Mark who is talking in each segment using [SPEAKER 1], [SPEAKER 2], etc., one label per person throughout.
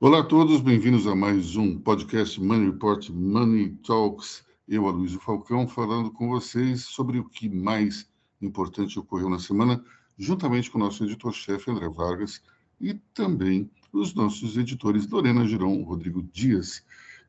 [SPEAKER 1] Olá a todos, bem-vindos a mais um podcast Money Report Money Talks. Eu, Aloysio Falcão, falando com vocês sobre o que mais importante ocorreu na semana, juntamente com o nosso editor-chefe André Vargas e também os nossos editores Lorena Girão, Rodrigo Dias.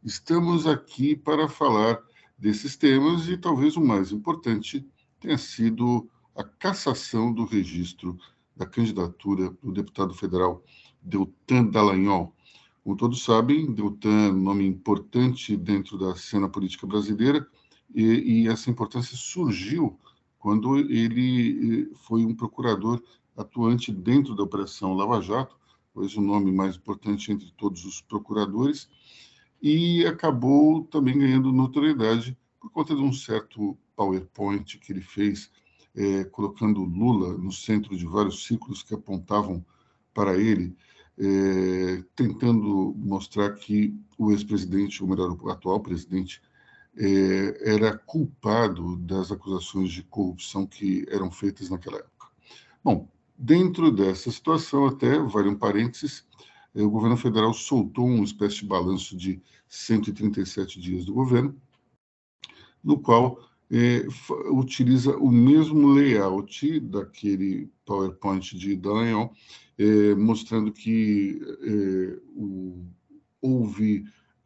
[SPEAKER 1] Estamos aqui para falar desses temas e talvez o mais importante tenha sido a cassação do registro da candidatura do deputado federal Deltan Dallagnol. Como todos sabem, Deltan é um nome importante dentro da cena política brasileira e, e essa importância surgiu quando ele eh, foi um procurador atuante dentro da Operação Lava Jato, pois o nome mais importante entre todos os procuradores, e acabou também ganhando notoriedade por conta de um certo PowerPoint que ele fez, é, colocando Lula no centro de vários ciclos que apontavam para ele, é, tentando mostrar que o ex-presidente, ou melhor, o atual presidente, é, era culpado das acusações de corrupção que eram feitas naquela época. Bom, dentro dessa situação, até, vale um parênteses, o governo federal soltou uma espécie de balanço de 137 dias do governo, no qual é, utiliza o mesmo layout daquele PowerPoint de Dallagnol, é, mostrando que é, o, houve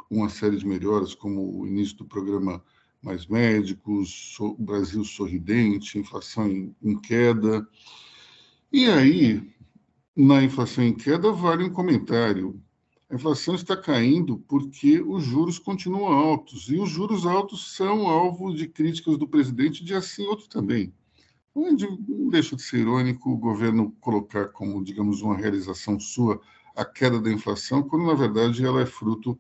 [SPEAKER 1] uma série de melhoras, como o início do programa Mais Médicos, so, Brasil Sorridente, inflação em, em queda. E aí, na inflação em queda, vale um comentário. A inflação está caindo porque os juros continuam altos. E os juros altos são alvo de críticas do presidente, de assim outro também. Não deixa de ser irônico o governo colocar como, digamos, uma realização sua a queda da inflação, quando na verdade ela é fruto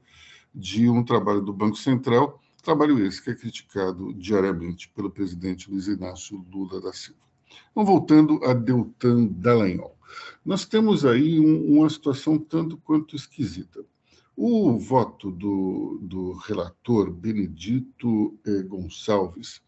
[SPEAKER 1] de um trabalho do Banco Central, trabalho esse que é criticado diariamente pelo presidente Luiz Inácio Lula da Silva. Então, voltando a Deltan Dallagnol. Nós temos aí um, uma situação tanto quanto esquisita. O voto do, do relator Benedito eh, Gonçalves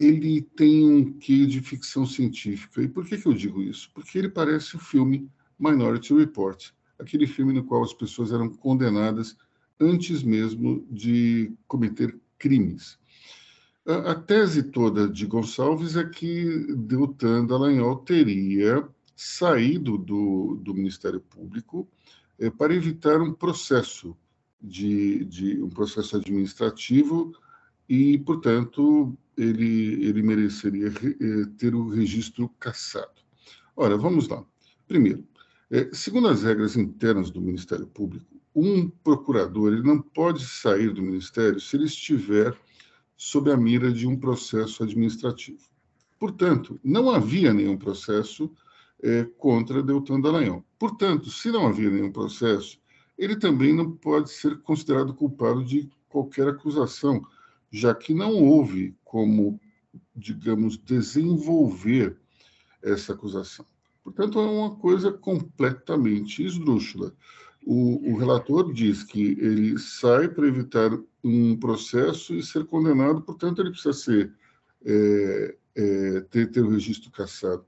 [SPEAKER 1] ele tem um quê de ficção científica. E por que, que eu digo isso? Porque ele parece o filme Minority Report, aquele filme no qual as pessoas eram condenadas antes mesmo de cometer crimes. A, tese toda de Gonçalves é que Deltan Dallagnol teria saído do, do Ministério Público é, para evitar um processo de, de um processo administrativo e, portanto, ele, ele mereceria eh, ter o registro cassado. Ora, vamos lá. Primeiro, é, segundo as regras internas do Ministério Público, um procurador ele não pode sair do Ministério se ele estiver sob a mira de um processo administrativo. Portanto, não havia nenhum processo é, contra Deltan Dallagnol. Portanto, se não havia nenhum processo, ele também não pode ser considerado culpado de qualquer acusação, já que não houve como, digamos, desenvolver essa acusação. Portanto, é uma coisa completamente esdrúxula. O, o relator diz que ele sai para evitar um processo e ser condenado, portanto, ele precisa ser é, é, ter, ter o registro cassado.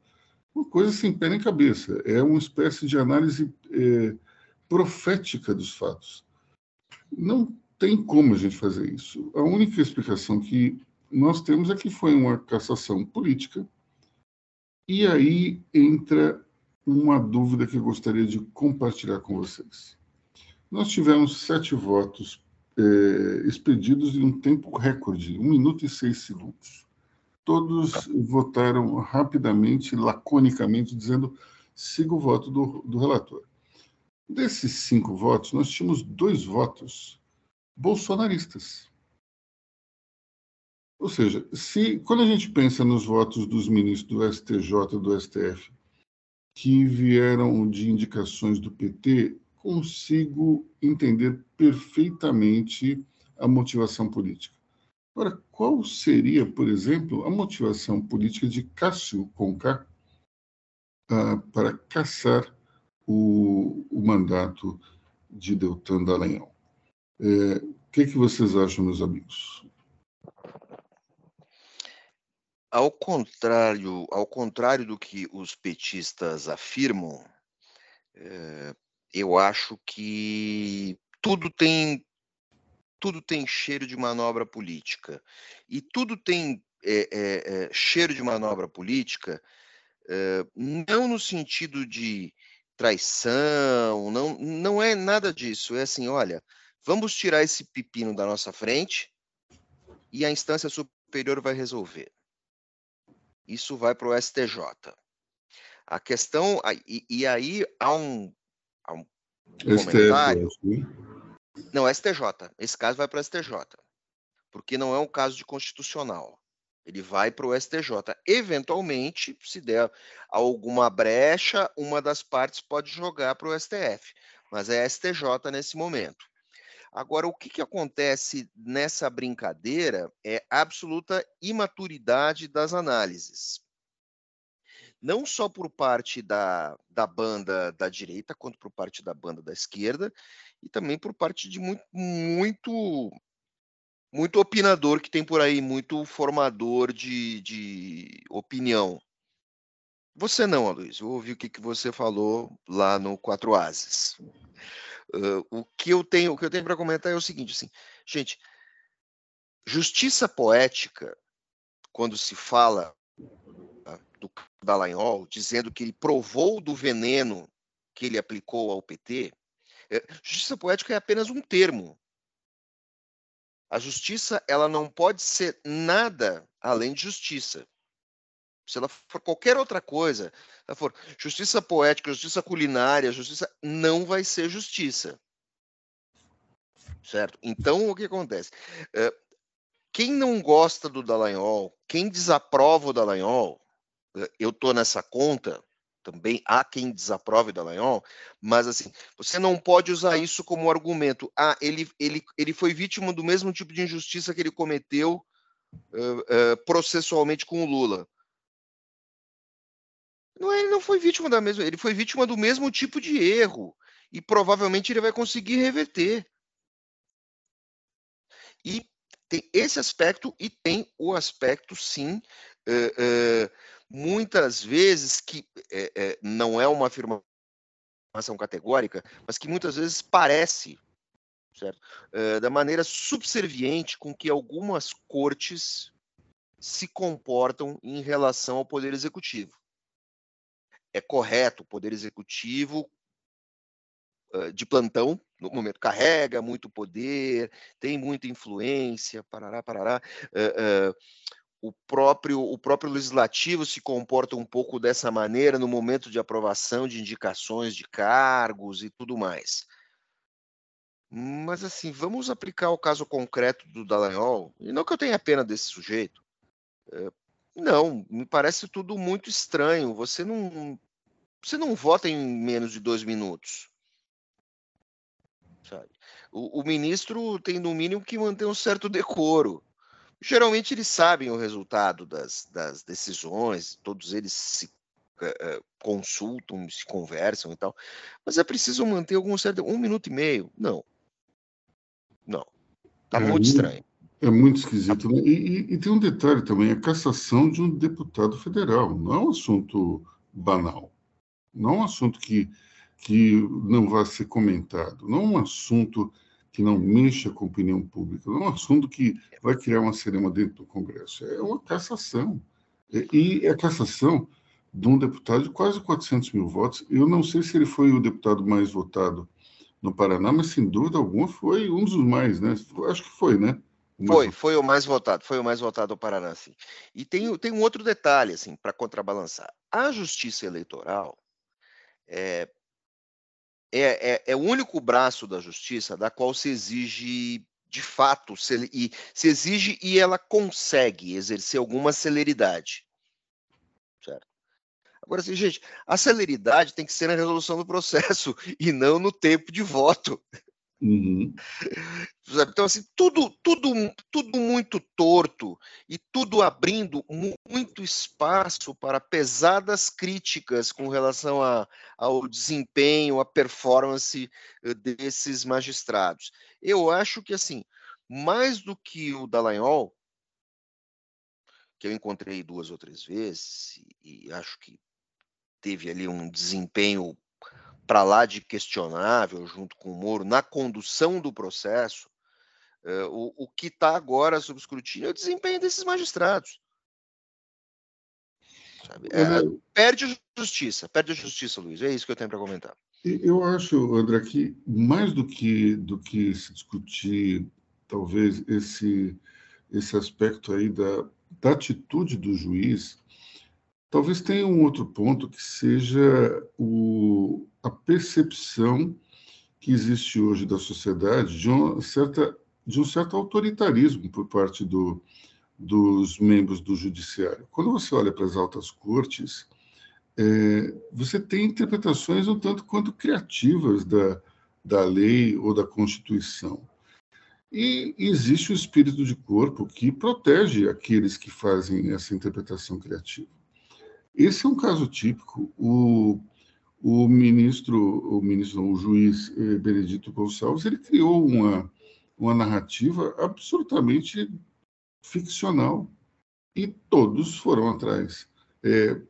[SPEAKER 1] Uma coisa sem pé nem cabeça. É uma espécie de análise é, profética dos fatos. Não tem como a gente fazer isso. A única explicação que nós temos é que foi uma cassação política, e aí entra uma dúvida que eu gostaria de compartilhar com vocês. Nós tivemos sete votos é, expedidos em um tempo recorde, um minuto e seis segundos. Todos votaram rapidamente, laconicamente, dizendo siga o voto do, do relator. Desses cinco votos, nós tínhamos dois votos bolsonaristas. Ou seja, se quando a gente pensa nos votos dos ministros do STJ, do STF, que vieram de indicações do PT, consigo entender perfeitamente a motivação política. Agora, qual seria, por exemplo, a motivação política de Cássio Conká uh, para caçar o, o mandato de Deltan Dallagnol? É, o que, que vocês acham, meus amigos?
[SPEAKER 2] ao contrário, ao contrário do que os petistas afirmam, é, eu acho que tudo tem tudo tem cheiro de manobra política e tudo tem é, é, cheiro de manobra política não no sentido de traição, não, não é nada disso. É assim, olha, vamos tirar esse pepino da nossa frente e a instância superior vai resolver. Isso vai para o STJ. A questão, e, e aí há um, há um comentário. STF, não, STJ. Esse caso vai para o STJ, porque não é um caso de constitucional. Ele vai para o STJ. Eventualmente, se der alguma brecha, uma das partes pode jogar para o STF, mas é STJ nesse momento. Agora, o que, que acontece nessa brincadeira é absoluta imaturidade das análises. Não só por parte da, da banda da direita, quanto por parte da banda da esquerda, e também por parte de muito, muito muito opinador que tem por aí, muito formador de, de opinião. Você não, Luiz. Eu ouvi o que, que você falou lá no Quatro Ases. Uh, o que eu tenho, o que eu tenho para comentar é o seguinte, assim, gente, justiça poética, quando se fala uh, do Dallagnol, dizendo que ele provou do veneno que ele aplicou ao PT, justiça poética é apenas um termo a justiça, ela não pode ser nada além de justiça. Se ela for qualquer outra coisa, ela for justiça poética, justiça culinária, justiça, não vai ser justiça. Certo? Então, o que acontece? Quem não gosta do Dallagnol, quem desaprova o Dallagnol, eu estou nessa conta, também há quem desaprove Dallagnol, mas assim, você não pode usar isso como argumento. Ah, ele, ele, ele foi vítima do mesmo tipo de injustiça que ele cometeu uh, uh, processualmente com o Lula. Não, ele não foi vítima da mesma, ele foi vítima do mesmo tipo de erro e provavelmente ele vai conseguir reverter. E tem esse aspecto e tem o aspecto, sim, uh, muitas vezes que é, é, não é uma afirmação categórica, mas que muitas vezes parece, certo? É, da maneira subserviente com que algumas cortes se comportam em relação ao poder executivo. É correto o poder executivo de plantão, no momento carrega muito poder, tem muita influência, parará, parará. Uh, uh, o próprio, o próprio legislativo se comporta um pouco dessa maneira no momento de aprovação de indicações de cargos e tudo mais. Mas assim, vamos aplicar o caso concreto do Dallagnol, e não que eu tenha pena desse sujeito. É, não, me parece tudo muito estranho. Você não, você não vota em menos de dois minutos. Sabe? O, o ministro tem no mínimo que manter um certo decoro geralmente eles sabem o resultado das, das decisões, todos eles se uh, consultam, se conversam e tal, mas é preciso manter algum certo. Um minuto e meio? Não. Não. Tá é, muito estranho.
[SPEAKER 1] É muito esquisito. Né? E, e, e, tem um detalhe também: a cassação de um deputado federal. Não é um assunto banal. Não é um assunto que, que não vai ser comentado. Não é um assunto que não mexa com a opinião pública, não é um assunto que vai criar uma cinema dentro do Congresso, é uma cassação. E a cassação de um deputado de quase 400 mil votos, eu não sei se ele foi o deputado mais votado no Paraná, mas sem dúvida alguma foi um dos mais, né? Acho que foi, né?
[SPEAKER 2] Foi, foi o mais votado, foi o mais votado no Paraná, sim. E tem, tem um outro detalhe, assim, para contrabalançar. A justiça eleitoral, é, é, é, é, o único braço da justiça da qual se exige de fato, se, e, se exige e ela consegue exercer alguma celeridade. Certo? Agora, assim, gente, a celeridade tem que ser na resolução do processo e não no tempo de voto. Uhum. Então, assim, tudo, tudo, tudo muito torto e tudo abrindo muito espaço para pesadas críticas com relação a, ao desempenho, à performance eh, desses magistrados. Eu acho que, assim, mais do que o Dallagnol, que eu encontrei duas ou três vezes e, e acho que teve ali um desempenho para lá de questionável junto com o Moro na condução do processo, uh, o, o que está agora sob escrutínio é o desempenho desses magistrados. É, perde a justiça, perde a justiça, Luiz. É isso que eu tenho para comentar.
[SPEAKER 1] Eu acho, André, que mais do que do que se discutir, talvez esse esse aspecto aí da, da atitude do juiz, talvez tenha um outro ponto que seja o, a percepção que existe hoje da sociedade de uma certa de um certo autoritarismo por parte do, dos membros do judiciário. Quando você olha para as altas cortes, é, você tem interpretações um tanto quanto criativas da, da lei ou da Constituição. E existe o espírito de corpo que protege aqueles que fazem essa interpretação criativa. Esse é um caso típico. O, o ministro, o ministro, o juiz eh, Benedito Gonçalves, ele criou uma, uma narrativa absolutamente ficcional e todos foram atrás. É,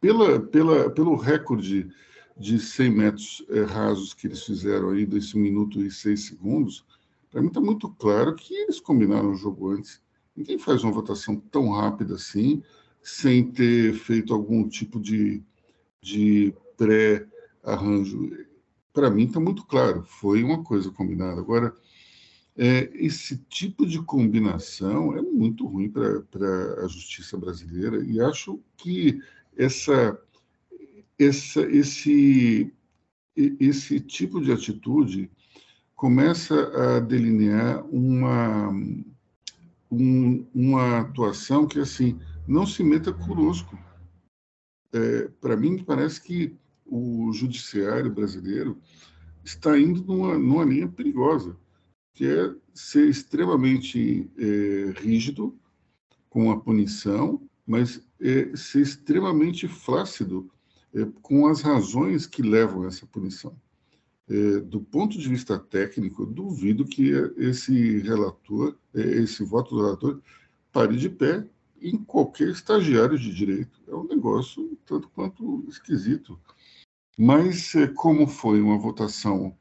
[SPEAKER 1] pela, pela, pelo recorde de 100 metros é, rasos que eles fizeram aí, desse minuto e seis segundos, para mim está muito claro que eles combinaram o jogo antes. Ninguém faz uma votação tão rápida assim, sem ter feito algum tipo de, de pré-arranjo. Para mim está muito claro, foi uma coisa combinada. Agora, é, esse tipo de combinação é muito ruim para a justiça brasileira e acho que essa, essa, esse, esse tipo de atitude começa a delinear uma, um, uma atuação que, assim, não se meta conosco. É, Para mim, parece que o judiciário brasileiro está indo numa, numa linha perigosa que é ser extremamente é, rígido com a punição, mas é, ser extremamente flácido é, com as razões que levam a essa punição. É, do ponto de vista técnico, duvido que esse relator, é, esse voto do relator, pare de pé em qualquer estagiário de direito. É um negócio tanto quanto esquisito. Mas, é, como foi uma votação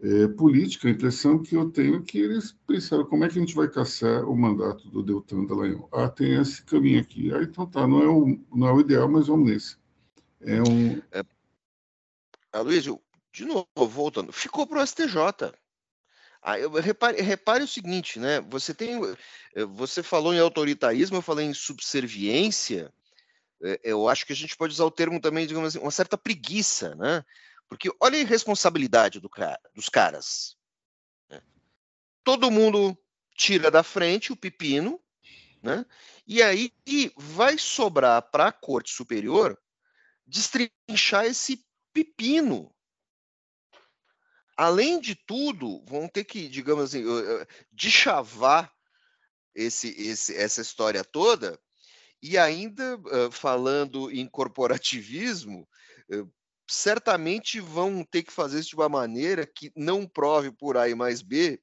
[SPEAKER 1] é, política, a impressão que eu tenho é que eles pensaram como é que a gente vai caçar o mandato do Deltan Dallagnol. Ah, tem esse caminho aqui. Ah, então tá, não é o, não é o ideal, mas vamos nesse. É um... É,
[SPEAKER 2] Aloysio, de novo, voltando, ficou para o STJ. Ah, eu, repare, repare o seguinte, né? Você tem, eh, você falou em autoritarismo, eu falei em subserviência. Eh, eu acho que a gente pode usar o termo também, digamos assim, uma certa preguiça, né? Porque olha a irresponsabilidade do cara, dos caras. Né? Todo mundo tira da frente o pepino, né? e aí vai sobrar para a Corte Superior destrinchar esse pepino. Além de tudo, vão ter que, digamos assim, deschavar esse, esse, essa história toda e ainda falando em corporativismo, certamente vão ter que fazer isso de uma maneira que não prove por A e mais B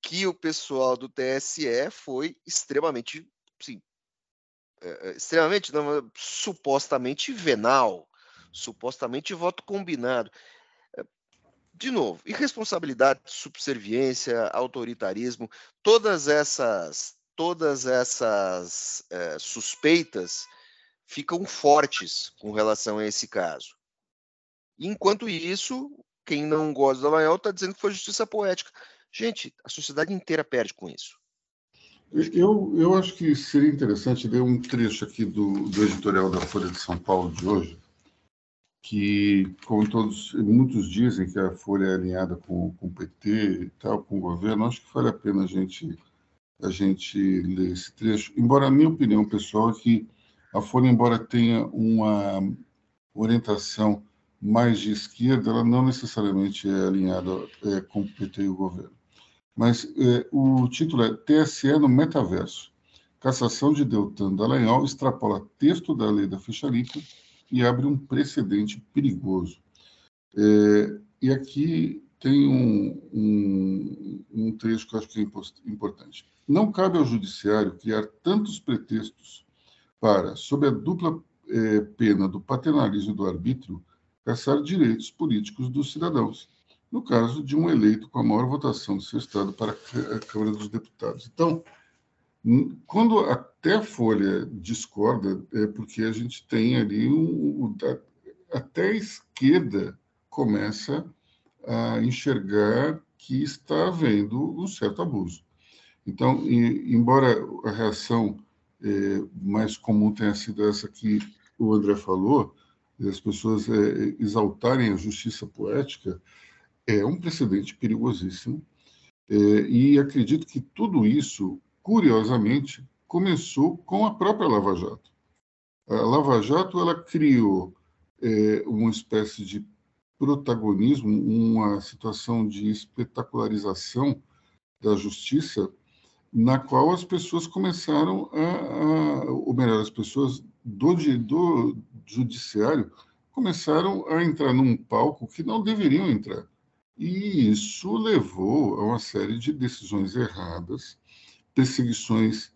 [SPEAKER 2] que o pessoal do TSE foi extremamente, sim, extremamente, não, supostamente venal, supostamente voto combinado. De novo, irresponsabilidade, subserviência, autoritarismo, todas essas, todas essas é, suspeitas ficam fortes com relação a esse caso. Enquanto isso, quem não gosta do Dallagnol está dizendo que foi justiça poética. Gente, a sociedade inteira perde com isso.
[SPEAKER 1] Eu, eu acho que seria interessante ler um trecho aqui do, do editorial da Folha de São Paulo de hoje, que, como todos, muitos dizem que a Folha é alinhada com, com o PT e tal, com o governo, acho que vale a pena a gente, a gente ler esse trecho, embora a minha opinião pessoal é que a Folha, embora tenha uma orientação mais de esquerda, ela não necessariamente é alinhada é, com o PT e o governo. Mas é, o título é TSE no Metaverso. Cassação de Deltan Dallagnol extrapola texto da lei da ficha limpa e abre um precedente perigoso. É, e aqui tem um, um, um trecho que eu acho que é importante. Não cabe ao judiciário criar tantos pretextos para, sob a dupla eh, pena do paternalismo e do arbítrio, caçar direitos políticos dos cidadãos, no caso de um eleito com a maior votação do seu estado para a Câmara dos Deputados. Então, quando até a Folha discorda, é porque a gente tem ali um, até a esquerda começa a enxergar que está havendo um certo abuso. Então, embora a reação é, mais comum tenha sido essa que o André falou, as pessoas é, exaltarem a justiça poética, é um precedente perigosíssimo. É, e acredito que tudo isso, curiosamente, começou com a própria Lava Jato. A Lava Jato ela criou uma espécie de protagonismo, uma situação de espetacularização da justiça, na qual as pessoas começaram a, a ou melhor, as pessoas do, do judiciário começaram a entrar num palco que não deveriam entrar. E isso levou a uma série de decisões erradas, perseguições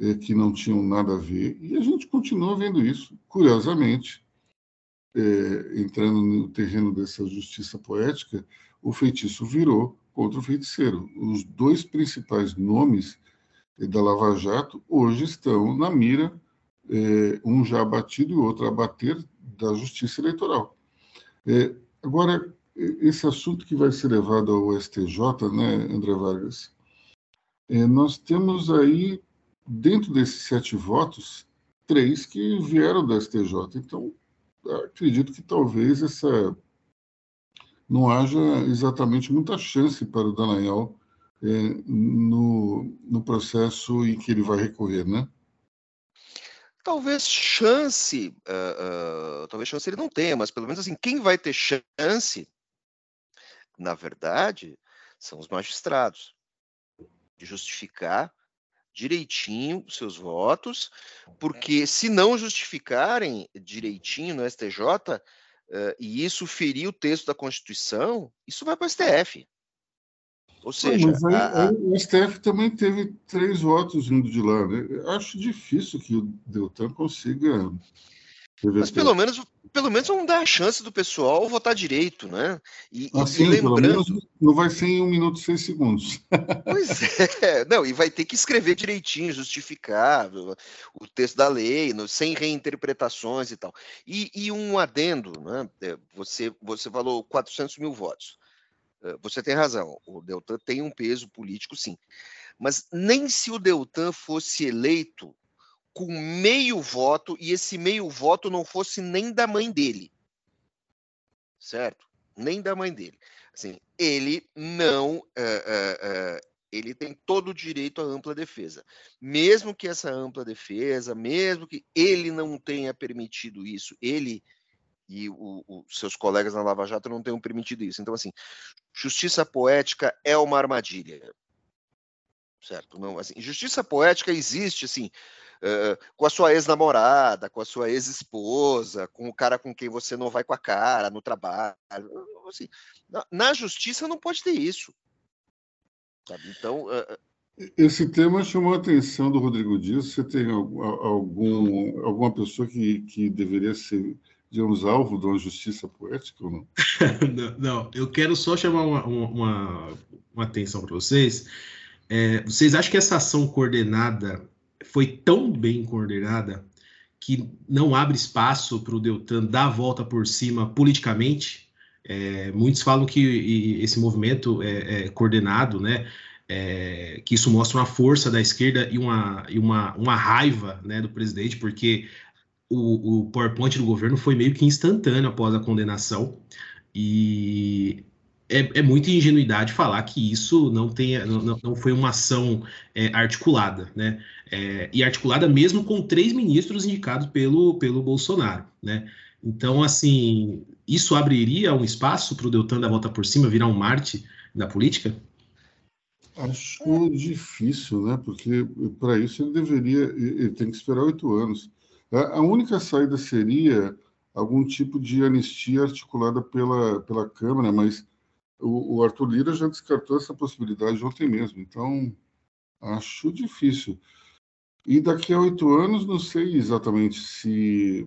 [SPEAKER 1] eh, que não tinham nada a ver, e a gente continua vendo isso, curiosamente, é, entrando no terreno dessa justiça poética, o feitiço virou contra o feiticeiro. Os dois principais nomes é, da Lava Jato hoje estão na mira, é, um já abatido e outro a bater da justiça eleitoral. É, agora, esse assunto que vai ser levado ao STJ, né, André Vargas, é, nós temos aí, dentro desses sete votos, três que vieram do STJ. Então, acredito que talvez essa não haja exatamente muita chance para o Dallagnol é, no, no processo em que ele vai recorrer, né?
[SPEAKER 2] Talvez chance, uh, uh, talvez chance ele não tenha, mas pelo menos assim, quem vai ter chance, na verdade, são os magistrados de justificar direitinho seus votos, porque se não justificarem direitinho no STJ, uh, eh, e isso ferir o texto da Constituição, isso vai para o STF.
[SPEAKER 1] Ou seja, mas aí, a. Aí o STF também teve três votos vindo de lá. Né? Acho difícil que o Deltan consiga
[SPEAKER 2] mas pelo menos, pelo menos vamos dar a chance do pessoal votar direito, né?
[SPEAKER 1] E, assim, e lembrando. não vai ser em um minuto e seis segundos.
[SPEAKER 2] Pois é, não, e vai ter que escrever direitinho, justificar o texto da lei, no, sem reinterpretações e tal. E, e, um adendo, né? É, você, você falou 400 mil votos. É, você tem razão, o Deltan tem um peso político, sim. Mas nem se o Deltan fosse eleito com meio voto e esse meio voto não fosse nem da mãe dele. Certo? Nem da mãe dele. Assim, ele não. Uh, uh, uh, ele tem todo o direito à ampla defesa. Mesmo que essa ampla defesa, mesmo que ele não tenha permitido isso, ele e os seus colegas na Lava Jato não tenham permitido isso. Então, assim, justiça poética é uma armadilha. Certo? Não, assim, justiça poética existe, assim, com a sua ex-namorada, com a sua ex-esposa, com o cara com quem você não vai com a cara no trabalho. Assim, na, na justiça não pode ter isso. Sabe? Então. Uh,
[SPEAKER 1] esse tema chamou a atenção do Rodrigo Dias. Você tem algum, alguma pessoa que, que deveria ser, digamos, alvo de uma justiça poética ou não?
[SPEAKER 3] não, não, eu quero só chamar uma, uma, uma atenção para vocês. É, vocês acham que essa ação coordenada foi tão bem coordenada que não abre espaço para o Deltan dar a volta por cima politicamente. É, muitos falam que esse movimento é, é coordenado, né? É, que isso mostra uma força da esquerda e uma, e uma, uma raiva né, do presidente, porque o, o PowerPoint do governo foi meio que instantâneo após a condenação. E é, é muita ingenuidade falar que isso não, tenha, não, não foi uma ação é, articulada, né? É, e articulada mesmo com três ministros indicados pelo, pelo Bolsonaro, né? Então, assim, isso abriria um espaço para o Deltan da volta por cima virar um Marte da política?
[SPEAKER 1] Acho difícil, né? Porque para isso ele deveria, ele tem que esperar oito anos. A única saída seria algum tipo de anistia articulada pela, pela Câmara, mas o, o Arthur Lira já descartou essa possibilidade ontem mesmo. Então, Acho difícil. E daqui a oito anos, não sei exatamente se,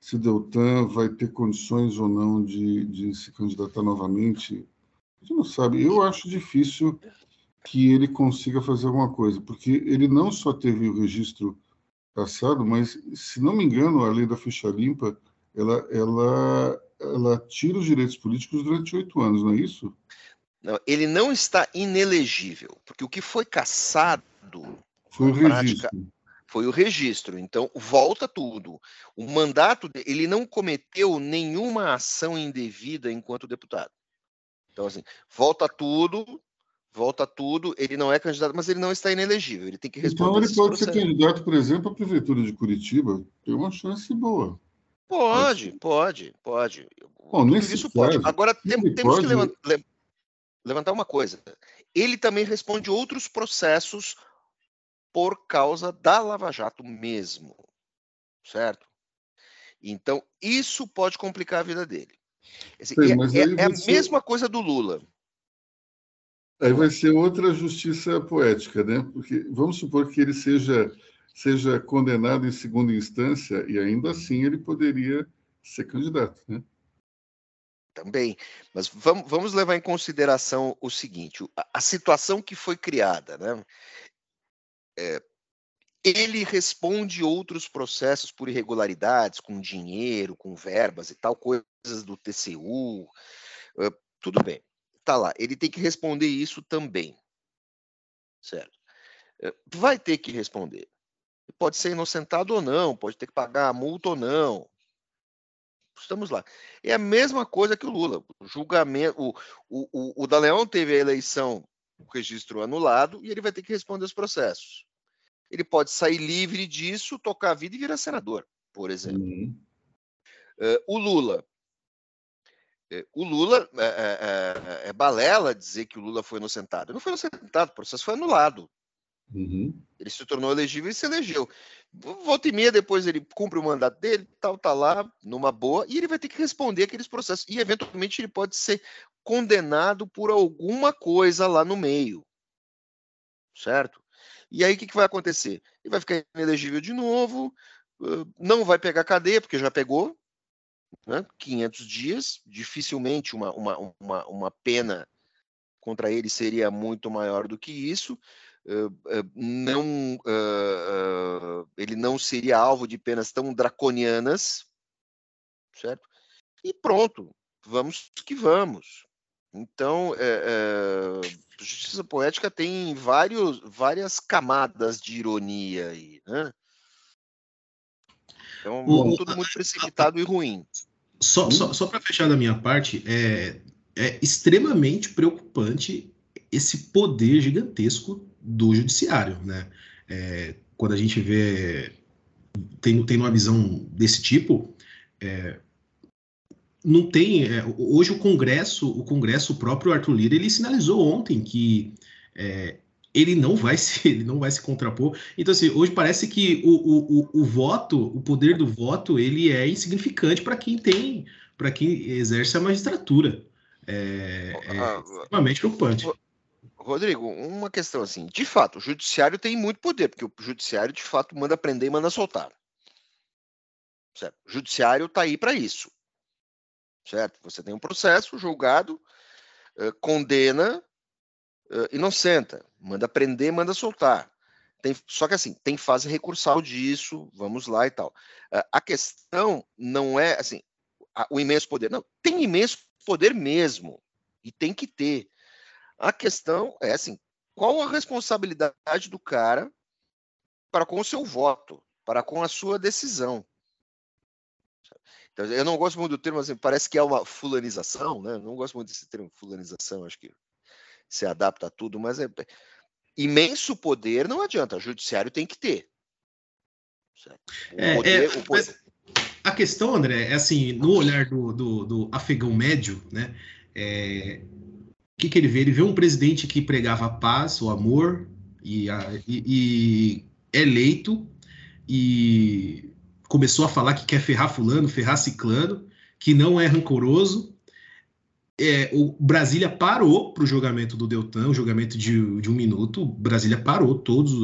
[SPEAKER 1] se Deltan vai ter condições ou não de, de se candidatar novamente. A gente não sabe. Eu acho difícil que ele consiga fazer alguma coisa, porque ele não só teve o registro passado, mas, se não me engano, a lei da ficha limpa, ela, ela, ela tira os direitos políticos durante oito anos, não é isso?
[SPEAKER 2] Não, ele não está inelegível, porque o que foi cassado
[SPEAKER 1] foi o registro. Prática,
[SPEAKER 2] foi o registro. Então, volta tudo. O mandato, ele não cometeu nenhuma ação indevida enquanto deputado. Então, assim, volta tudo, volta tudo, ele não é candidato, mas ele não está inelegível, ele tem que responder.
[SPEAKER 1] Então ele pode ser candidato, por exemplo, à prefeitura de Curitiba, tem uma chance boa.
[SPEAKER 2] Pode, pode, pode. Bom, nesse isso caso, pode. Agora tem, temos pode... que levantar uma coisa. Ele também responde outros processos por causa da Lava Jato mesmo, certo? Então isso pode complicar a vida dele. Assim, Sim, é, é, é a mesma coisa do Lula.
[SPEAKER 1] Aí vai ser outra justiça poética, né? Porque vamos supor que ele seja seja condenado em segunda instância e ainda assim ele poderia ser candidato, né?
[SPEAKER 2] Também, mas vamos, vamos levar em consideração o seguinte: a, a situação que foi criada, né? É, ele responde outros processos por irregularidades, com dinheiro, com verbas e tal, coisas do TCU, tudo bem tá lá, ele tem que responder isso também. Certo? Eh, vai ter que responder. Pode ser inocentado ou não, pode ter que pagar a multa ou não. Estamos lá. É a mesma coisa que o Lula. O julgamento. O, o, o, o Daleão teve a eleição, o registro anulado, e ele vai ter que responder os processos. Ele pode sair livre disso, tocar a vida e virar senador, por exemplo. Uhum. Uh, o Lula é, o Lula é, é, é, balela dizer que o Lula foi inocentado. Não foi inocentado, o processo foi anulado. Uhum. Ele se tornou elegível e se elegeu. Volta e meia, depois ele cumpre o mandato dele, tal, tá lá, numa boa, e ele vai ter que responder aqueles processos. E eventualmente ele pode ser condenado por alguma coisa lá no meio. Certo? E aí o que, que vai acontecer? Ele vai ficar inelegível de novo, não vai pegar cadeia, porque já pegou, né? 500 dias, dificilmente uma, uma, uma, uma pena contra ele seria muito maior do que isso. Não, ele não seria alvo de penas tão draconianas, certo? E pronto, vamos que vamos. Então, é, é, justiça poética tem vários, várias camadas de ironia aí, né? Então, o, tudo muito precipitado e ruim.
[SPEAKER 3] Só, hum? só, só para fechar da minha parte, é, é extremamente preocupante esse poder gigantesco do judiciário, né? É, quando a gente vê tem, tem uma visão desse tipo, é, não tem é, hoje o Congresso, o Congresso o próprio Arthur Lira, ele sinalizou ontem que é, ele não vai se ele não vai se contrapor. Então assim, hoje parece que o, o, o, o voto, o poder do voto, ele é insignificante para quem tem, para quem exerce a magistratura. É, é ah, extremamente preocupante.
[SPEAKER 2] Rodrigo, uma questão assim, de fato, o judiciário tem muito poder, porque o judiciário de fato manda prender e manda soltar. Certo? O judiciário está aí para isso. Certo? Você tem um processo julgado, uh, condena, uh, inocenta. Manda prender, manda soltar. Tem, só que assim, tem fase recursal disso, vamos lá e tal. Uh, a questão não é assim, o imenso poder. Não, tem imenso poder mesmo. E tem que ter. A questão é assim, qual a responsabilidade do cara para com o seu voto, para com a sua decisão? Eu não gosto muito do termo, assim, parece que é uma fulanização, né? Não gosto muito desse termo fulanização, acho que se adapta a tudo, mas é imenso poder não adianta, o judiciário tem que ter.
[SPEAKER 3] É, poder, é, poder... A questão, André, é assim, no olhar do, do, do afegão médio, né? É, o que, que ele vê? Ele vê um presidente que pregava a paz, o amor, e, a, e, e eleito, e começou a falar que quer ferrar fulano, ferrar ciclano, que não é rancoroso, é, o Brasília parou para o julgamento do Deltan, o julgamento de, de um minuto. Brasília parou todos.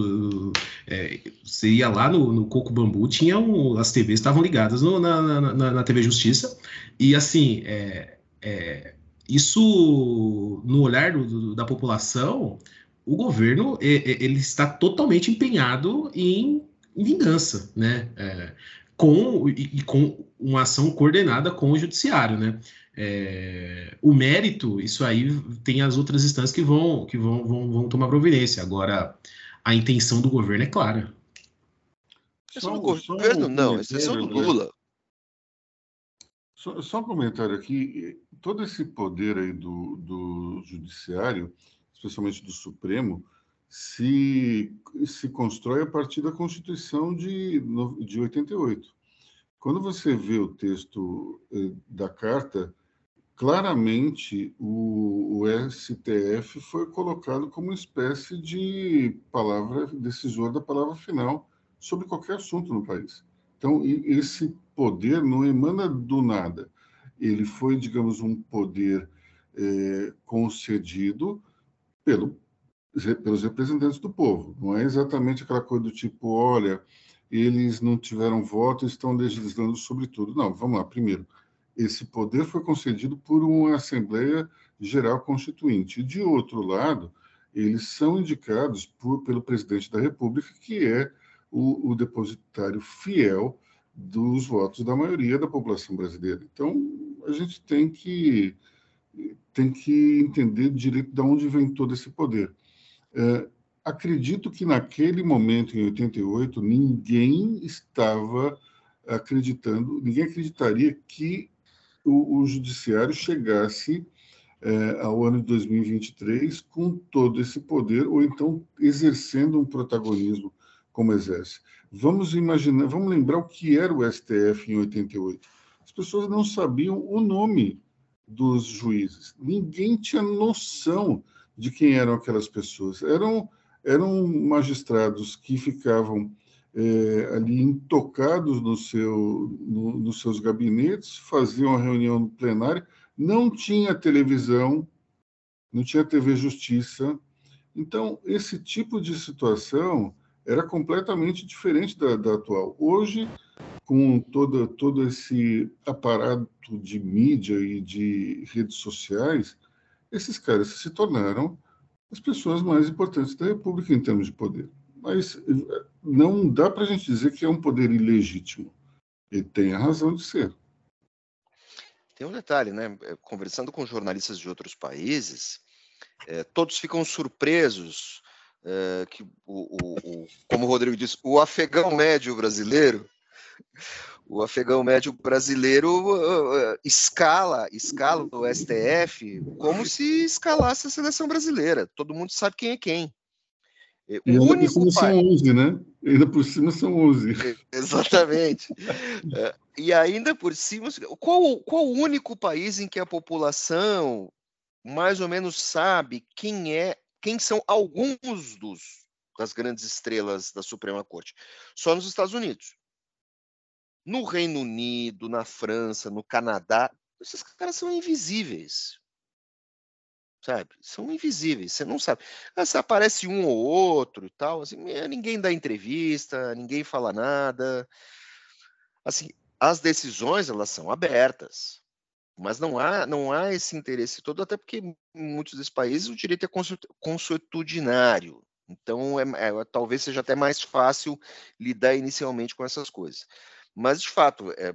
[SPEAKER 3] É, você ia lá no, no Coco Bambu, tinha um, as TVs estavam ligadas no, na, na, na, TV Justiça. E assim, é, é, isso no olhar do, do, da população, o governo ele está totalmente empenhado em, em vingança, né? É, com, e, e com uma ação coordenada com o judiciário, né? É, o mérito, isso aí tem as outras instâncias que vão que vão, vão, vão tomar providência. Agora, a intenção do governo é clara.
[SPEAKER 2] Exceção do governo, não, exceção do Lula.
[SPEAKER 1] Só, só, um comentário aqui. Todo esse poder aí do, do judiciário, especialmente do Supremo, se, se constrói a partir da Constituição de, de 88. Quando você vê o texto eh, da carta, claramente o, o, STF foi colocado como uma espécie de palavra decisor da palavra final sobre qualquer assunto no país. Então, esse poder não emana do nada. Ele foi, digamos, um poder é, concedido pelo, pelos representantes do povo. Não é exatamente aquela coisa do tipo, olha, eles não tiveram voto, estão legislando sobre tudo. Não, vamos lá. Primeiro, esse poder foi concedido por uma Assembleia Geral Constituinte. E, de outro lado, eles são indicados por, pelo presidente da República, que é o, o, depositário fiel dos votos da maioria da população brasileira. Então, a gente tem que, tem que entender direito de onde vem todo esse poder. É, acredito que naquele momento, em 88, ninguém estava acreditando, ninguém acreditaria que o, o judiciário chegasse é, ao ano de 2023 com todo esse poder, ou então exercendo um protagonismo como exerce. Vamos imaginar, vamos lembrar o que era o STF em 88. As pessoas não sabiam o nome dos juízes. Ninguém tinha noção de quem eram aquelas pessoas. Eram eram magistrados que ficavam é, ali intocados no seu, no, nos seus gabinetes, faziam a reunião plenária, não tinha televisão, não tinha TV Justiça. Então, esse tipo de situação era completamente diferente da, da atual. Hoje, com todo, todo esse aparato de mídia e de redes sociais, esses caras se tornaram as pessoas mais importantes da República em termos de poder mas eh, não dá para a gente dizer que é um poder ilegítimo. Ele tem a razão de ser.
[SPEAKER 2] Tem um detalhe, né? Eh, conversando com jornalistas de outros países, é, todos ficam surpresos é, que, o, o, o, como o Rodrigo disse, o afegão médio brasileiro, o afegão médio brasileiro uh, escala, escala o STF como se escalasse a seleção brasileira. Todo mundo sabe quem é quem.
[SPEAKER 1] É, o e ainda único por cima país... são 11, né? Ainda por cima são 11.
[SPEAKER 2] Exatamente. é, e ainda por cima, qual, qual o único país em que a população mais ou menos sabe quem é, quem são alguns dos das grandes estrelas da Suprema Corte? Só nos Estados Unidos. No Reino Unido, na França, no Canadá, esses caras são invisíveis sabe? São invisíveis, você não sabe. Ah, se aparece um ou outro e tal, assim, ninguém dá entrevista, ninguém fala nada. Assim, as decisões elas são abertas, mas não há não há esse interesse todo, até porque em muitos desses países o direito é consuetudinário. Então, é, é, talvez seja até mais fácil lidar inicialmente com essas coisas. Mas, de fato, é,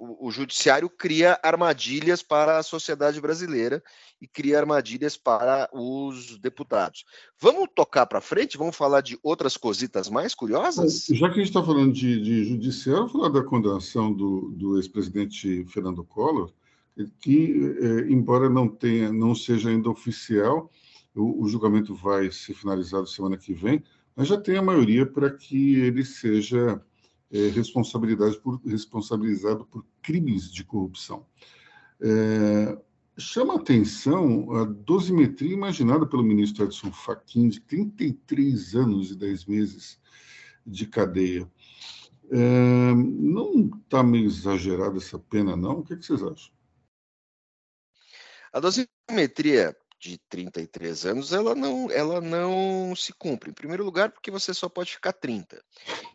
[SPEAKER 2] o, o, judiciário cria armadilhas para a sociedade brasileira e cria armadilhas para os deputados. Vamos tocar para frente? Vamos falar de outras cositas mais curiosas?
[SPEAKER 1] Já que a gente está falando de, de judiciário, falar da condenação do, do ex-presidente Fernando Collor, que, é, embora não tenha, não seja ainda oficial, o, o julgamento vai ser finalizado semana que vem, mas já tem a maioria para que ele seja é, responsabilidade por, responsabilizado por crimes de corrupção. É, chama atenção a dosimetria imaginada pelo ministro Edson Fachin, de 33 anos e 10 meses de cadeia. É, não está meio exagerada essa pena, não? O que, é que vocês acham?
[SPEAKER 2] A dosimetria de 33 anos, ela não, ela não se cumpre. Em primeiro lugar, porque você só pode ficar 30.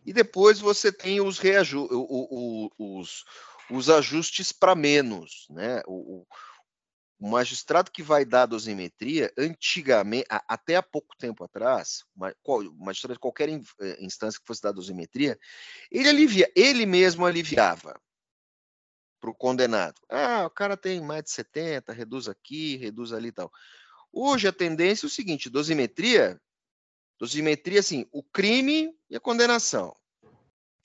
[SPEAKER 2] E depois você tem os, reaju o, o, os, os ajustes para menos. Né? O, o, magistrado que vai dar a dosimetria, antigamente, até há pouco tempo atrás, o magistrado de qualquer eh, instância que fosse dar a dosimetria, ele, alivia, ele mesmo aliviava para o condenado. Ah, o cara tem mais de 70, reduz aqui, reduz ali e tal. Hoje a tendência é o seguinte: dosimetria, dosimetria assim, o crime e a condenação.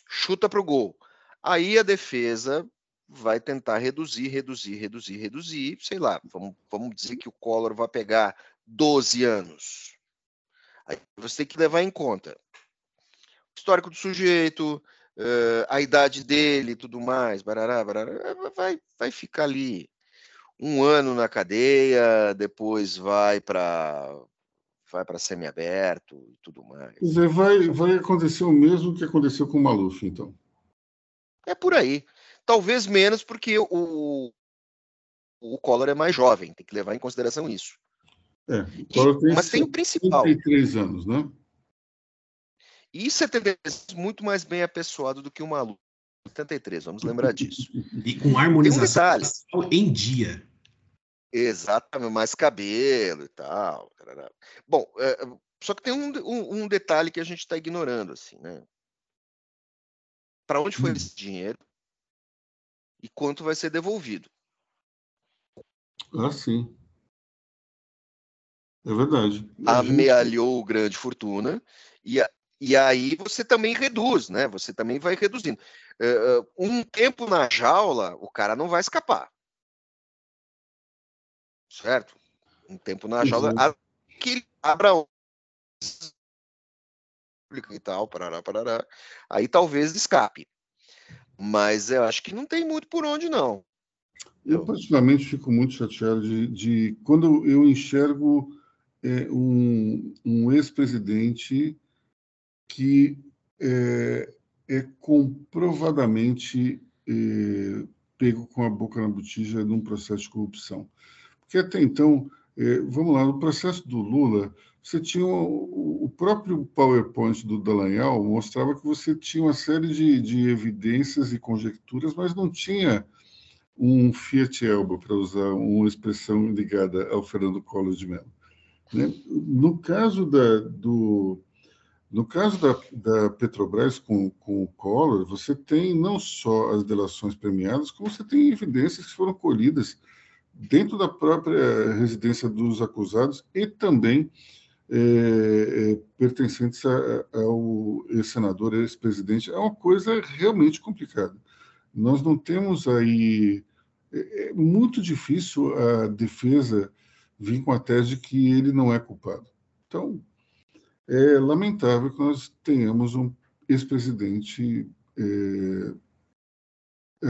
[SPEAKER 2] Chuta para o gol. Aí a defesa vai tentar reduzir, reduzir, reduzir, reduzir, sei lá, vamos, vamos dizer que o Collor vai pegar 12 anos. Aí você tem que levar em conta o histórico do sujeito, uh, a idade dele tudo mais, barará, barará, vai, vai ficar ali um ano na cadeia, depois vai para vai para semiaberto e tudo mais.
[SPEAKER 1] Quer dizer, vai, vai acontecer o mesmo que aconteceu com o Maluf, então.
[SPEAKER 2] É por aí. Talvez menos porque o, o Collor é mais jovem, tem que levar em consideração isso.
[SPEAKER 1] É, o Collor tem
[SPEAKER 2] mas tem o principal.
[SPEAKER 1] 33 anos, né?
[SPEAKER 2] E 73 muito mais bem apessoado do que o Malu. 73, vamos lembrar disso.
[SPEAKER 3] E com harmonização um em dia.
[SPEAKER 2] Exatamente, mais cabelo e tal. Bom, é, só que tem um, um, um, detalhe que a gente está ignorando, assim, né? Para onde foi hum. esse dinheiro e quanto vai ser devolvido?
[SPEAKER 1] Ah, sim. É verdade.
[SPEAKER 2] Amealhou grande fortuna e, a, e aí você também reduz, né? Você também vai reduzindo. Uh, um tempo na jaula, o cara não vai escapar. Certo? Um tempo na jaula, uhum. que abra e tal, parará, parará. Aí talvez escape. Mas eu acho que não tem muito por onde, não.
[SPEAKER 1] Eu, particularmente, fico muito chateado de, de quando eu enxergo é, um, um ex-presidente que é, é comprovadamente é, pego com a boca na botija num processo de corrupção. Porque até então, é, vamos lá, no processo do Lula, você tinha o, o próprio PowerPoint do Dallagnol mostrava que você tinha uma série de, de evidências e conjecturas, mas não tinha um Fiat Elba, para usar uma expressão ligada ao Fernando Collor de Mello. Né? No caso da, do, no caso da, da Petrobras com, com o Collor, você tem não só as delações premiadas, como você tem evidências que foram colhidas dentro da própria residência dos acusados e também é, é, pertencentes a, ao ex-senador, ex-presidente. É uma coisa realmente complicada. Nós não temos aí. É, é muito difícil a defesa vir com a tese de que ele não é culpado. Então, é lamentável que nós tenhamos um ex-presidente é,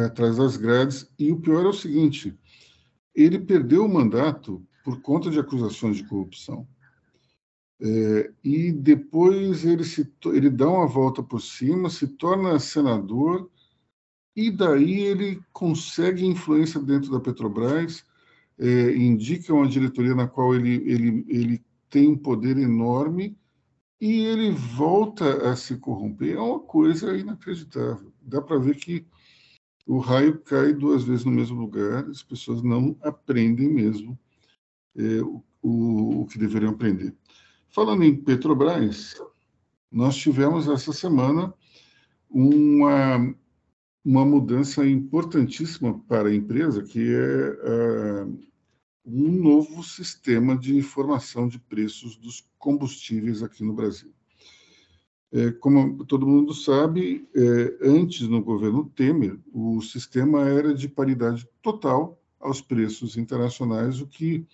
[SPEAKER 1] atrás das grades. E o pior é o seguinte: ele perdeu o mandato por conta de acusações de corrupção. É, e depois ele, se, ele dá uma volta por cima, se torna senador, e daí ele consegue influência dentro da Petrobras, é, indica uma diretoria na qual ele, ele, ele tem um poder enorme e ele volta a se corromper. É uma coisa inacreditável. Dá para ver que o raio cai duas vezes no mesmo lugar, as pessoas não aprendem mesmo é, o, o que deveriam aprender. Falando em Petrobras, nós tivemos essa semana uma, uma mudança importantíssima para a empresa, que é uh, um novo sistema de formação de preços dos combustíveis aqui no Brasil. É, como todo mundo sabe, é, antes no governo Temer, o sistema era de paridade total aos preços internacionais, o que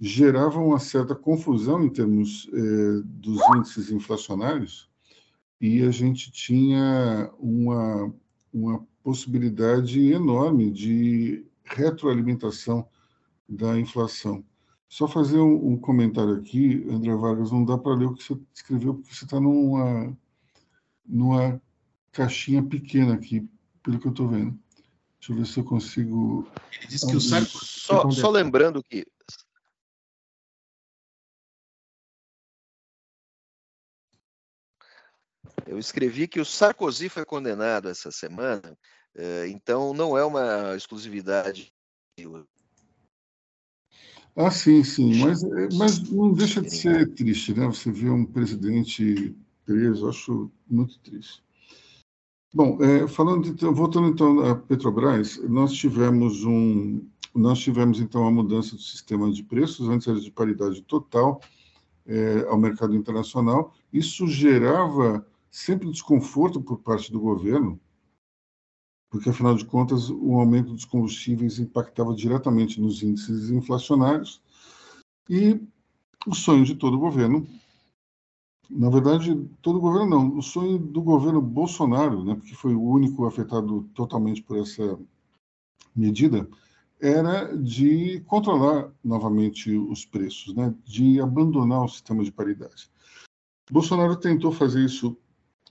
[SPEAKER 1] gerava uma certa confusão em termos é, dos índices inflacionários, e a gente tinha uma, uma possibilidade enorme de retroalimentação da inflação. Só fazer um, um comentário aqui, André Vargas, não dá para ler o que você escreveu, porque você está numa, numa caixinha pequena aqui, pelo que eu estou vendo. Deixa eu ver se eu consigo.
[SPEAKER 3] Ele disse que o.
[SPEAKER 2] Só, só lembrando que. Eu escrevi que o Sarkozy foi condenado essa semana, eh, então não é uma exclusividade.
[SPEAKER 1] Ah, sim, sim, mas, mas não deixa de ser triste, né? Você vê um presidente preso, acho muito triste. Bom, é, falando então, voltando então à Petrobras, nós tivemos um, nós tivemos então a mudança do sistema de preços, antes era de paridade total é, ao mercado internacional. Isso gerava sempre desconforto por parte do governo, porque afinal de contas o aumento dos combustíveis impactava diretamente nos índices inflacionários e o sonho de todo governo na verdade, todo governo não. O sonho do governo Bolsonaro, né, porque foi o único afetado totalmente por essa medida, era de controlar novamente os preços, né, de abandonar o sistema de paridade. Bolsonaro tentou fazer isso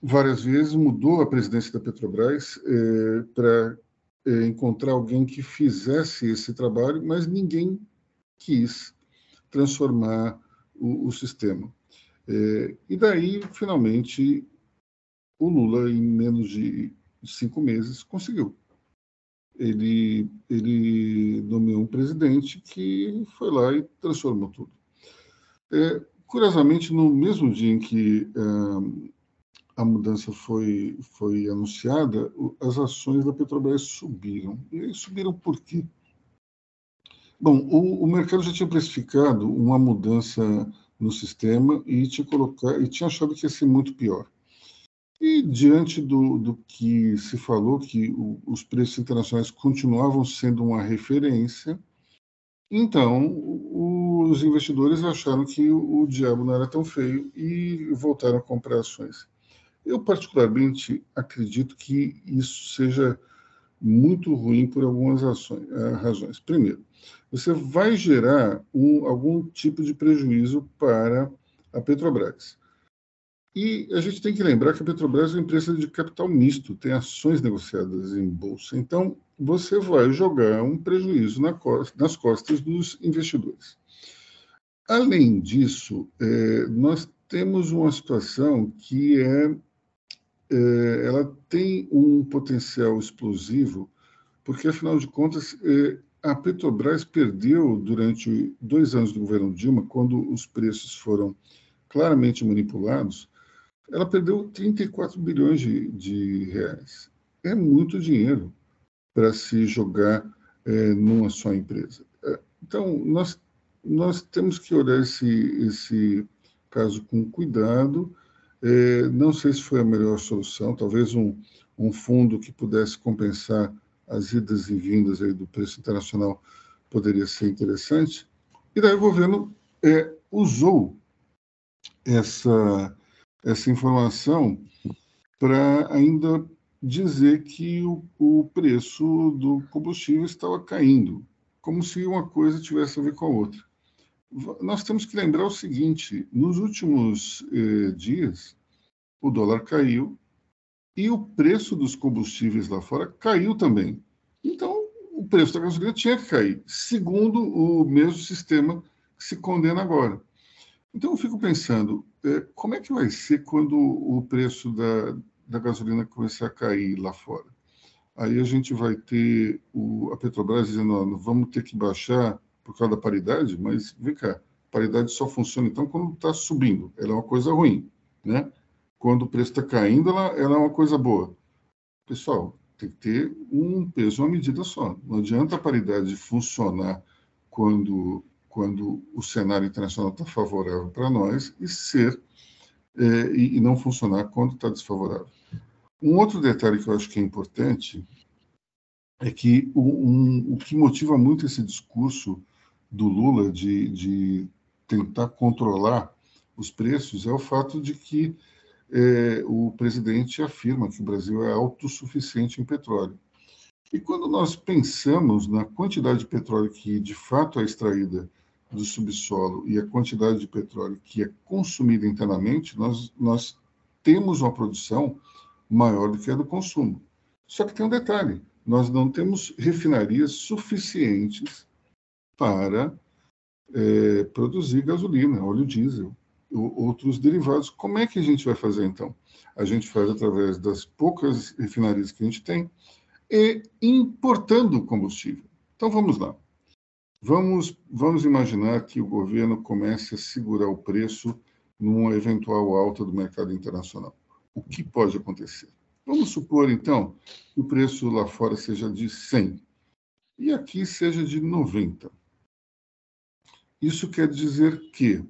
[SPEAKER 1] várias vezes, mudou a presidência da Petrobras eh, para eh, encontrar alguém que fizesse esse trabalho, mas ninguém quis transformar o, o sistema. É, e daí, finalmente, o Lula, em menos de cinco meses, conseguiu. Ele, ele nomeou um presidente que foi lá e transformou tudo. É, curiosamente, no mesmo dia em que é, a mudança foi, foi anunciada, as ações da Petrobras subiram. E subiram por quê? Bom, o, o mercado já tinha precificado uma mudança no sistema e tinha, colocar, e tinha achado que ia ser muito pior. E diante do, do que se falou, que o, os preços internacionais continuavam sendo uma referência, então os investidores acharam que o, o diabo não era tão feio e voltaram a comprar ações. Eu, particularmente, acredito que isso seja muito ruim por algumas ações, eh, razões. Primeiro, você vai gerar um, algum tipo de prejuízo para a Petrobras. E a gente tem que lembrar que a Petrobras é uma empresa de capital misto, tem ações negociadas em bolsa. Então, você vai jogar um prejuízo na costa, nas costas dos investidores. Além disso, é, nós temos uma situação que é, é, ela tem um potencial explosivo, porque afinal de contas é, a Petrobras perdeu durante dois anos do governo Dilma, quando os preços foram claramente manipulados, ela perdeu 34 bilhões de, de reais. É muito dinheiro para se jogar é, numa só empresa. É, então, nós, nós temos que olhar esse, esse caso com cuidado. É, não sei se foi a melhor solução, talvez um, um fundo que pudesse compensar as idas e vindas aí do preço internacional poderia ser interessante. E daí o governo é, usou essa, essa informação para ainda dizer que o, o preço do combustível estava caindo, como se uma coisa tivesse a ver com a outra. Nós temos que lembrar o seguinte: nos últimos eh, dias, o dólar caiu, e o preço dos combustíveis lá fora caiu também. Então, o preço da gasolina tinha que cair, segundo o mesmo sistema que se condena agora. Então, eu fico pensando, é, como é que vai ser quando o preço da, da gasolina começar a cair lá fora? Aí a gente vai ter o, a Petrobras dizendo, vamos ter que baixar por causa da paridade, mas vem cá, paridade só funciona então quando está subindo, ela é uma coisa ruim, né? quando o preço está caindo, ela, ela é uma coisa boa. Pessoal, tem que ter um peso, uma medida só. Não adianta a paridade funcionar quando, quando o cenário internacional está favorável para nós e ser é, e, e, não funcionar quando está desfavorável. Um outro detalhe que eu acho que é importante é que o, um, o que motiva muito esse discurso do Lula de, de tentar controlar os preços é o fato de que é, o presidente afirma que o Brasil é autossuficiente em petróleo. E quando nós pensamos na quantidade de petróleo que de fato é extraída do subsolo e a quantidade de petróleo que é consumida internamente, nós, nós temos uma produção maior do que a do consumo. Só que tem um detalhe: nós não temos refinarias suficientes para é, produzir gasolina, óleo diesel, outros derivados. Como é que a gente vai fazer então? A gente faz através das poucas refinarias que a gente tem e importando combustível. Então vamos lá. Vamos, vamos imaginar que o governo comece a segurar o preço numa eventual alta do mercado internacional. O que pode acontecer? Vamos supor, então, que o preço lá fora seja de 100 e aqui seja de 90. Isso quer dizer que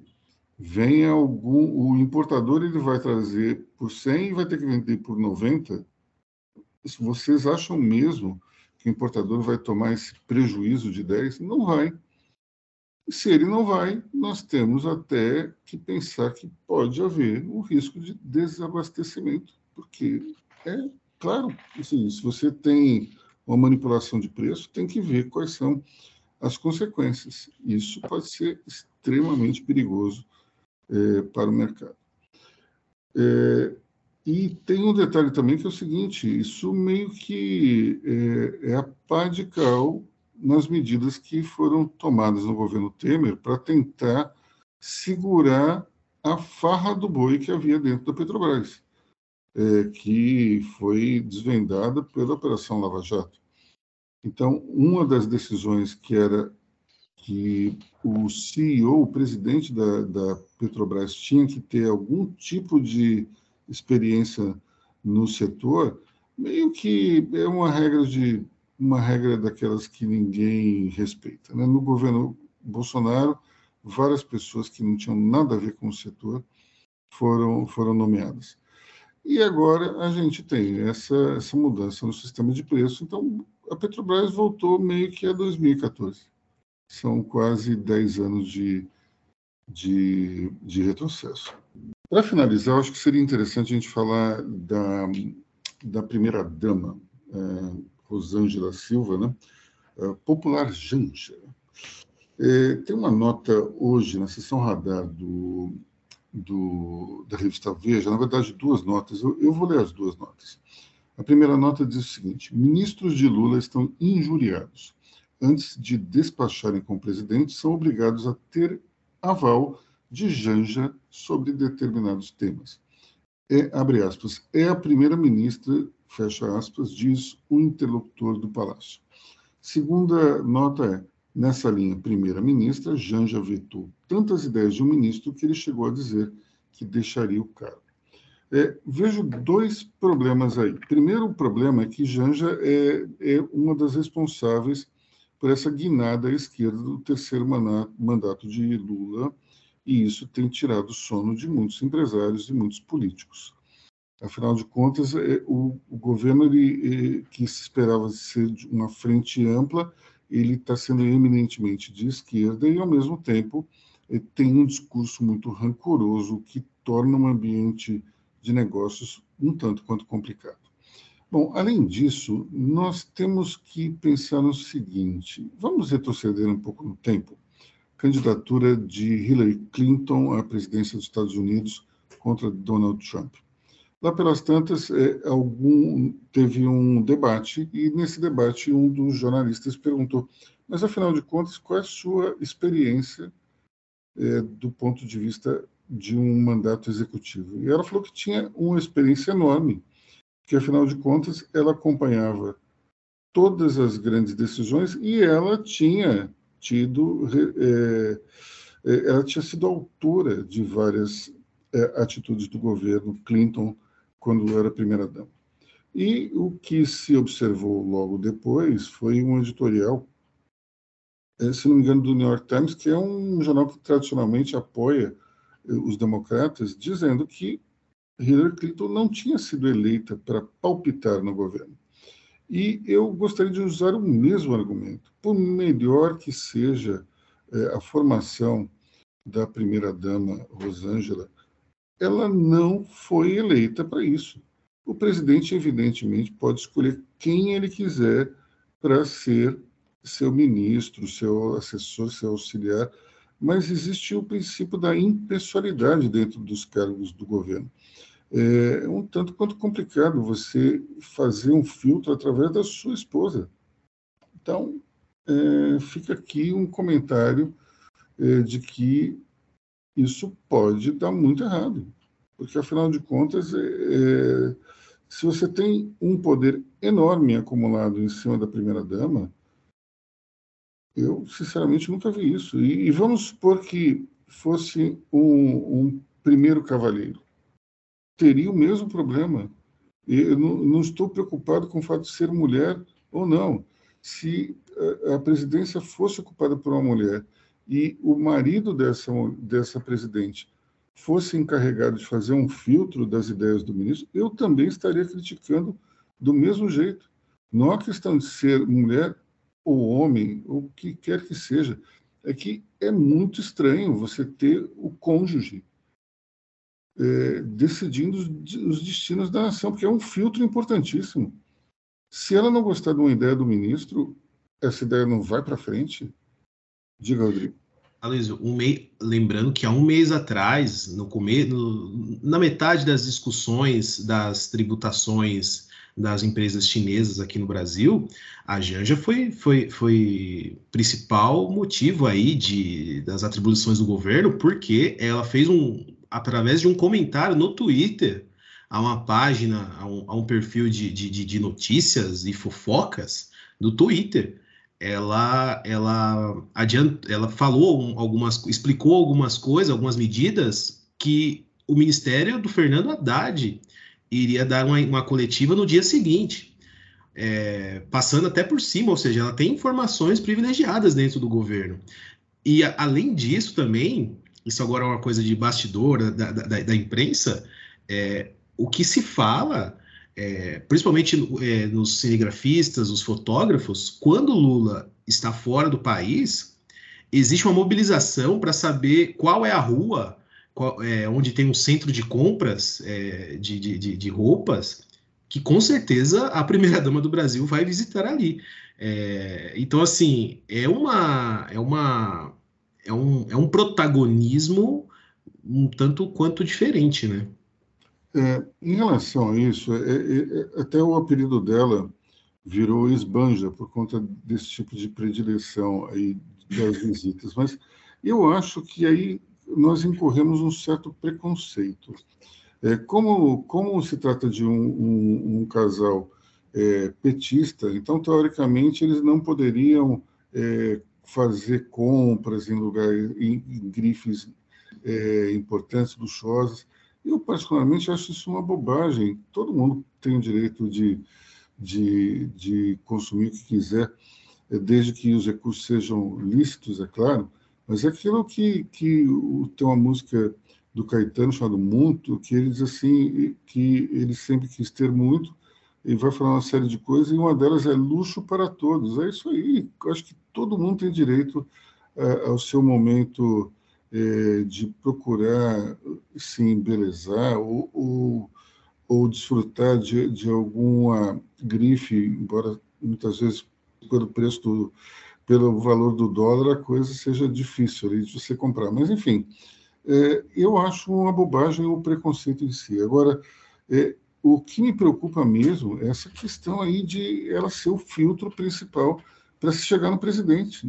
[SPEAKER 1] venha algum o importador ele vai trazer por 100 e vai ter que vender por 90. Vocês acham mesmo que o importador vai tomar esse prejuízo de 10? Não vai. Se ele não vai, nós temos até que pensar que pode haver um risco de desabastecimento, porque é claro, assim, se você tem uma manipulação de preço, tem que ver quais são as consequências. Isso pode ser extremamente perigoso é, para o mercado. É, e tem um detalhe também que é o seguinte: isso meio que é, é a pá de cal nas medidas que foram tomadas no governo Temer para tentar segurar a farra do boi que havia dentro da Petrobras, é, que foi desvendada pela Operação Lava Jato. Então, uma das decisões que era que o CEO, o presidente da, da Petrobras, tinha que ter algum tipo de experiência no setor, meio que é uma regra de uma regra daquelas que ninguém respeita. Né? No governo Bolsonaro, várias pessoas que não tinham nada a ver com o setor foram, foram nomeadas. E agora a gente tem essa, essa mudança no sistema de preço, então a Petrobras voltou meio que a 2014. São quase 10 anos de, de, de retrocesso. Para finalizar, acho que seria interessante a gente falar da, da primeira-dama, é, Rosângela Silva, né? É, popular Janja. É, tem uma nota hoje na sessão radar do, do, da revista Veja, na verdade, duas notas. Eu, eu vou ler as duas notas. A primeira nota diz o seguinte: ministros de Lula estão injuriados. Antes de despacharem com o presidente, são obrigados a ter aval de Janja sobre determinados temas. É, abre aspas, é a primeira-ministra fecha aspas, diz o interlocutor do Palácio. Segunda nota é, nessa linha, primeira-ministra, Janja vetou tantas ideias de um ministro que ele chegou a dizer que deixaria o cargo. É, vejo dois problemas aí. Primeiro, o problema é que Janja é, é uma das responsáveis por essa guinada à esquerda do terceiro mandato de Lula, e isso tem tirado o sono de muitos empresários e muitos políticos. Afinal de contas, é, o, o governo ele, é, que se esperava ser uma frente ampla, ele está sendo eminentemente de esquerda e, ao mesmo tempo, é, tem um discurso muito rancoroso que torna um ambiente de negócios um tanto quanto complicado. Bom, além disso, nós temos que pensar no seguinte: vamos retroceder um pouco no tempo. Candidatura de Hillary Clinton à presidência dos Estados Unidos contra Donald Trump. Lá pelas tantas, é, algum, teve um debate, e nesse debate um dos jornalistas perguntou: mas afinal de contas, qual é a sua experiência é, do ponto de vista de um mandato executivo? E ela falou que tinha uma experiência enorme, que afinal de contas ela acompanhava todas as grandes decisões e ela tinha tido, é, é, ela tinha sido autora de várias é, atitudes do governo Clinton quando era primeira-dama. E o que se observou logo depois foi um editorial, eh, se não me engano, do New York Times, que é um jornal que tradicionalmente apoia os democratas, dizendo que Hillary Clinton não tinha sido eleita para palpitar no governo. E eu gostaria de usar o mesmo argumento. Por melhor que seja é, a formação da primeira-dama Rosângela, ela não foi eleita para isso. O presidente, evidentemente, pode escolher quem ele quiser para ser seu ministro, seu assessor, seu auxiliar, mas existe o princípio da impessoalidade dentro dos cargos do governo. é um tanto quanto complicado você fazer um filtro através da sua esposa. Então, é, fica aqui um comentário é, de que isso pode dar muito errado, porque afinal de contas, é, é se você tem um poder enorme acumulado em cima da primeira dama, eu sinceramente nunca vi isso. E, e vamos supor que fosse um, um primeiro cavalheiro, teria o mesmo problema. Eu não, não, estou preocupado com o fato de ser mulher ou não. Se a, a presidência fosse ocupada por uma mulher e o marido dessa, dessa presidente fosse encarregado de fazer um filtro das ideias do ministro, eu também estaria criticando do mesmo jeito. Não é questão de ser mulher ou homem, o que quer que seja, é que é muito estranho você ter o cônjuge é, decidindo os, os destinos da nação, porque é um filtro importantíssimo. Se ela não gostar de uma ideia do ministro, essa ideia não vai para frente? Diga, Rodrigo.
[SPEAKER 3] Aloysio, um mei... lembrando que há um mês atrás, no na metade das discussões das tributações das empresas chinesas aqui no Brasil, a Janja foi, foi, foi principal motivo aí de, das atribuições do governo, porque ela fez um, através de um comentário no Twitter, a uma página, a um, a um perfil de, de, de notícias e fofocas do Twitter, ela ela adianta, ela falou algumas, explicou algumas coisas, algumas medidas que o Ministério do Fernando Haddad iria dar uma, uma coletiva no dia seguinte, é, passando até por cima, ou seja, ela tem informações privilegiadas dentro do governo. E a, além disso também, isso agora é uma coisa de bastidor da, da, da imprensa, é, o que se fala, é, principalmente é, nos cinegrafistas, os fotógrafos, quando Lula está fora do país, existe uma mobilização para saber qual é a rua é, onde tem um centro de compras é, de, de, de, roupas, que com certeza a primeira-dama do Brasil vai visitar ali. É, então, assim, é uma. É uma é um, é um protagonismo um tanto quanto diferente, né?
[SPEAKER 1] É, em relação a isso, é, é, é, até o apelido dela virou esbanja por conta desse tipo de predileção aí das visitas, mas eu acho que aí nós incorremos um certo preconceito. É, como, como se trata de um, um, um casal é, petista, então, teoricamente, eles não poderiam é, fazer compras em lugares, em, em grifes é, importantes, luxuosas. Eu, particularmente, acho isso uma bobagem. Todo mundo tem o direito de, de, de consumir o que quiser, desde que os recursos sejam lícitos, é claro, mas é aquilo que, que tem uma música do Caetano chamado Muito, que ele diz assim, que ele sempre quis ter muito, e vai falar uma série de coisas, e uma delas é luxo para todos. É isso aí. Eu acho que todo mundo tem direito é, ao seu momento é, de procurar se embelezar ou, ou, ou desfrutar de, de alguma grife, embora muitas vezes pelo preço do, pelo valor do dólar, a coisa seja difícil ali de você comprar. Mas, enfim, é, eu acho uma bobagem o preconceito em si. Agora, é, o que me preocupa mesmo é essa questão aí de ela ser o filtro principal para se chegar no presidente.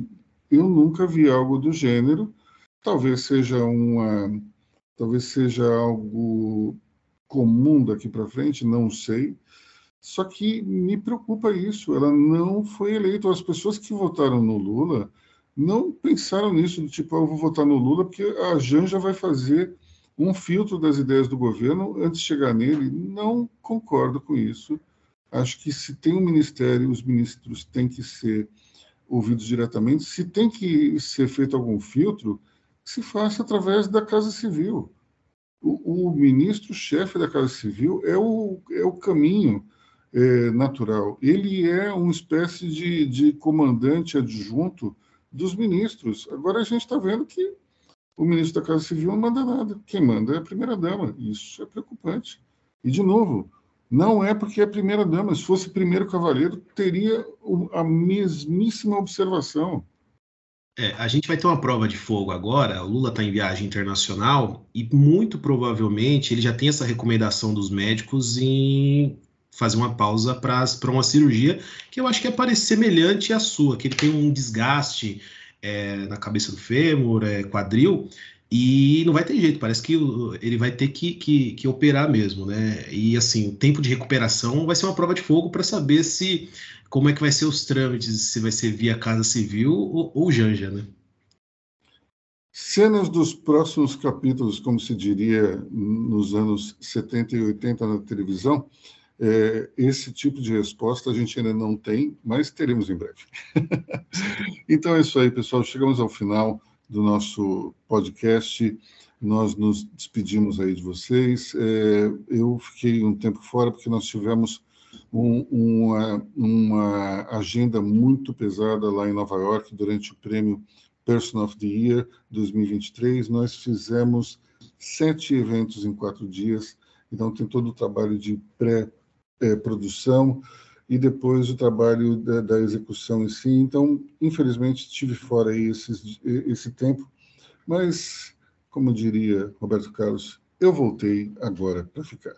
[SPEAKER 1] Eu nunca vi algo do gênero. Talvez seja uma, talvez seja algo comum daqui para frente, não sei. Só que me preocupa isso, ela não foi eleita. As pessoas que votaram no Lula não pensaram nisso, do tipo, ah, eu vou votar no Lula porque a Janja vai fazer um filtro das ideias do governo antes de chegar nele. Não concordo com isso. Acho que se tem um ministério, os ministros têm que ser ouvidos diretamente. Se tem que ser feito algum filtro, se faça através da Casa Civil. O, o ministro-chefe da Casa Civil é o, é o caminho é, natural. Ele é uma espécie de, de comandante adjunto dos ministros. Agora a gente está vendo que o ministro da Casa Civil não manda nada. Quem manda é a primeira-dama. Isso é preocupante. E, de novo, não é porque é a primeira-dama. Se fosse primeiro cavaleiro, teria a mesmíssima observação.
[SPEAKER 3] É, a gente vai ter uma prova de fogo agora. O Lula está em viagem internacional e muito provavelmente ele já tem essa recomendação dos médicos em fazer uma pausa para uma cirurgia que eu acho que é parecer semelhante à sua, que ele tem um desgaste é, na cabeça do fêmur, é, quadril, e não vai ter jeito, parece que ele vai ter que, que, que, operar mesmo, né? E assim, o tempo de recuperação vai ser uma prova de fogo para saber se como é que vai ser os trâmites, se vai ser via Casa Civil ou, ou Janja, né?
[SPEAKER 1] Cenas dos próximos capítulos, como se diria nos anos 70 e 80 na televisão, é, esse tipo de resposta a gente ainda não tem, mas teremos em breve. então é isso aí, pessoal. Chegamos ao final do nosso podcast. Nós nos despedimos aí de vocês. É, eu fiquei um tempo fora porque nós tivemos um, uma, uma agenda muito pesada lá em Nova York durante o prêmio Person of the Year 2023. Nós fizemos sete eventos em quatro dias, então tem todo o trabalho de pré-produção e depois o trabalho da, da, execução em si. Então, infelizmente, estive fora aí esses, esse tempo, mas, como diria Roberto Carlos, eu voltei agora para ficar.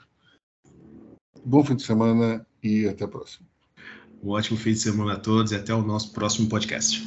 [SPEAKER 1] Bom fim de semana e até a próxima.
[SPEAKER 3] Um ótimo fim de semana a todos e até o nosso próximo podcast.